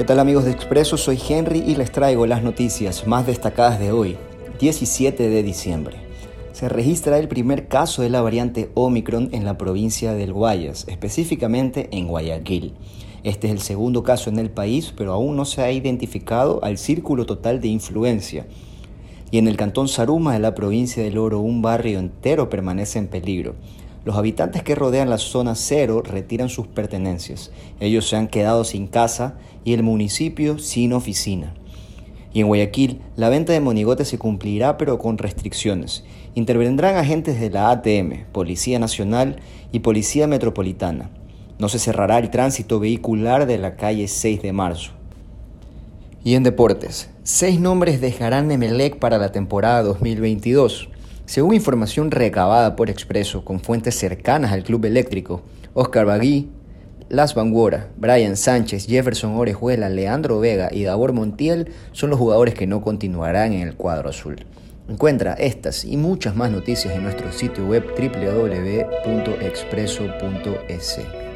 ¿Qué tal amigos de Expreso? Soy Henry y les traigo las noticias más destacadas de hoy, 17 de diciembre. Se registra el primer caso de la variante Omicron en la provincia del Guayas, específicamente en Guayaquil. Este es el segundo caso en el país, pero aún no se ha identificado al círculo total de influencia. Y en el cantón Saruma de la provincia del Oro, un barrio entero permanece en peligro. Los habitantes que rodean la zona cero retiran sus pertenencias. Ellos se han quedado sin casa y el municipio sin oficina. Y en Guayaquil, la venta de monigotes se cumplirá pero con restricciones. Intervendrán agentes de la ATM, Policía Nacional y Policía Metropolitana. No se cerrará el tránsito vehicular de la calle 6 de marzo. Y en deportes, seis nombres dejarán Emelec para la temporada 2022. Según información recabada por Expreso con fuentes cercanas al club eléctrico, Oscar Bagui, Las Vanguora, Brian Sánchez, Jefferson Orejuela, Leandro Vega y Davor Montiel son los jugadores que no continuarán en el cuadro azul. Encuentra estas y muchas más noticias en nuestro sitio web www.expreso.es.